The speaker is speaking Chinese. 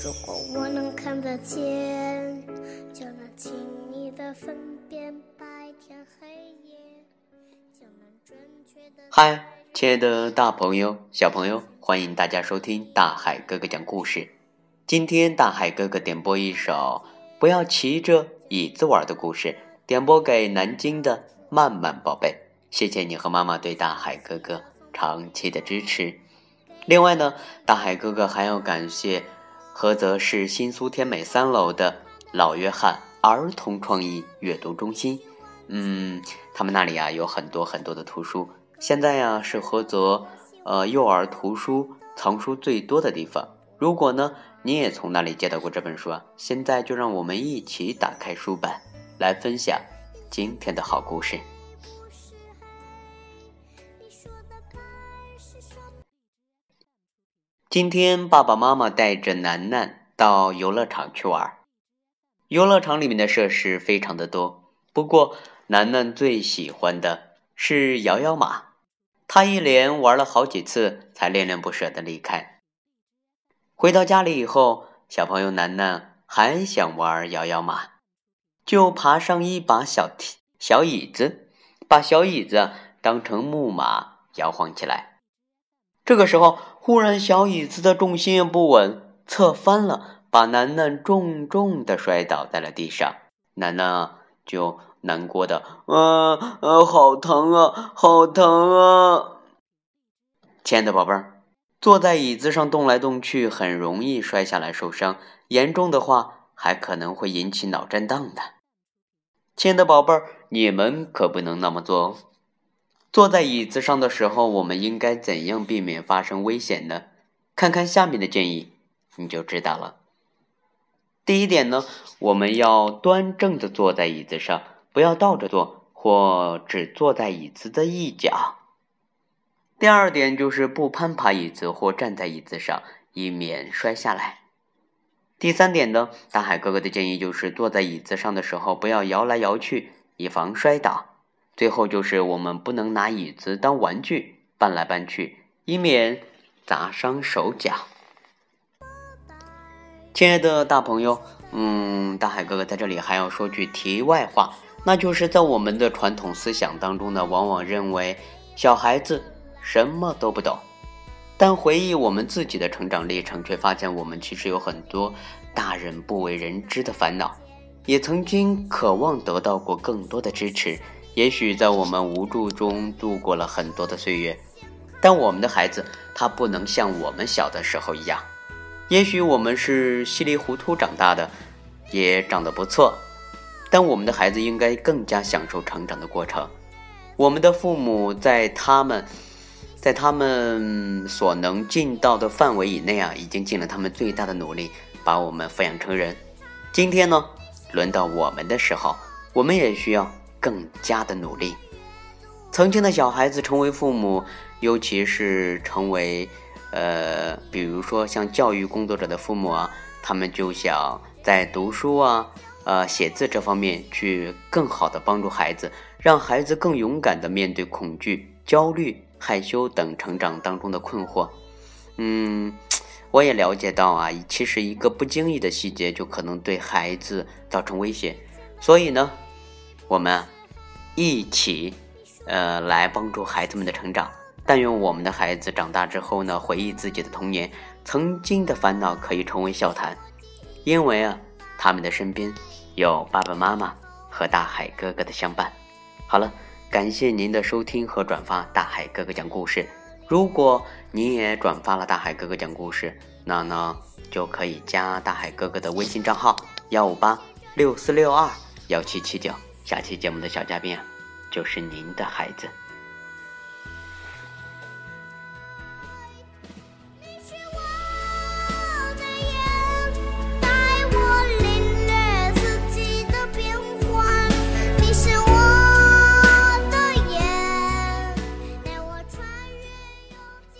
如果我能看得见，就能轻易的分辨白天黑夜，就能准确的。嗨，亲爱的大朋友、小朋友，欢迎大家收听大海哥哥讲故事。今天大海哥哥点播一首《不要骑着椅子玩》的故事，点播给南京的曼曼宝贝。谢谢你和妈妈对大海哥哥长期的支持。另外呢，大海哥哥还要感谢菏泽市新苏天美三楼的老约翰儿童创意阅读中心。嗯，他们那里啊有很多很多的图书。现在呀是菏泽呃幼儿图书藏书最多的地方。如果呢你也从那里借到过这本书啊，现在就让我们一起打开书本，来分享今天的好故事。今天爸爸妈妈带着楠楠到游乐场去玩。游乐场里面的设施非常的多，不过楠楠最喜欢的是摇摇马，他一连玩了好几次才恋恋不舍的离开。回到家里以后，小朋友楠楠还想玩摇摇马，就爬上一把小梯小椅子，把小椅子当成木马摇晃起来。这个时候。忽然，小椅子的重心不稳，侧翻了，把楠楠重重的摔倒在了地上。楠楠就难过的，啊啊，好疼啊，好疼啊！亲爱的宝贝儿，坐在椅子上动来动去，很容易摔下来受伤，严重的话还可能会引起脑震荡的。亲爱的宝贝儿，你们可不能那么做哦。坐在椅子上的时候，我们应该怎样避免发生危险呢？看看下面的建议，你就知道了。第一点呢，我们要端正的坐在椅子上，不要倒着坐，或只坐在椅子的一角。第二点就是不攀爬椅子或站在椅子上，以免摔下来。第三点呢，大海哥哥的建议就是坐在椅子上的时候，不要摇来摇去，以防摔倒。最后就是我们不能拿椅子当玩具搬来搬去，以免砸伤手脚。亲爱的大朋友，嗯，大海哥哥在这里还要说句题外话，那就是在我们的传统思想当中呢，往往认为小孩子什么都不懂，但回忆我们自己的成长历程，却发现我们其实有很多大人不为人知的烦恼，也曾经渴望得到过更多的支持。也许在我们无助中度过了很多的岁月，但我们的孩子他不能像我们小的时候一样。也许我们是稀里糊涂长大的，也长得不错，但我们的孩子应该更加享受成长的过程。我们的父母在他们，在他们所能尽到的范围以内啊，已经尽了他们最大的努力，把我们抚养成人。今天呢，轮到我们的时候，我们也需要。更加的努力。曾经的小孩子成为父母，尤其是成为，呃，比如说像教育工作者的父母啊，他们就想在读书啊、呃写字这方面去更好的帮助孩子，让孩子更勇敢的面对恐惧、焦虑、害羞等成长当中的困惑。嗯，我也了解到啊，其实一个不经意的细节就可能对孩子造成威胁，所以呢。我们一起，呃，来帮助孩子们的成长。但愿我们的孩子长大之后呢，回忆自己的童年，曾经的烦恼可以成为笑谈，因为啊，他们的身边有爸爸妈妈和大海哥哥的相伴。好了，感谢您的收听和转发大海哥哥讲故事。如果你也转发了大海哥哥讲故事，那呢就可以加大海哥哥的微信账号幺五八六四六二幺七七九。下期节目的小嘉宾啊，就是您的孩子。